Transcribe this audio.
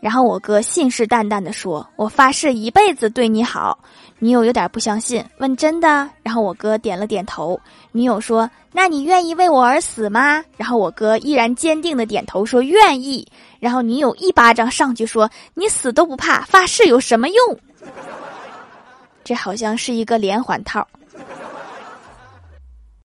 然后我哥信誓旦旦的说我发誓一辈子对你好。女友有点不相信问真的。然后我哥点了点头女友说那你愿意为我而死吗？然后我哥依然坚定的点头说愿意。然后女友一巴掌上去说你死都不怕发誓有什么用？这好像是一个连环套。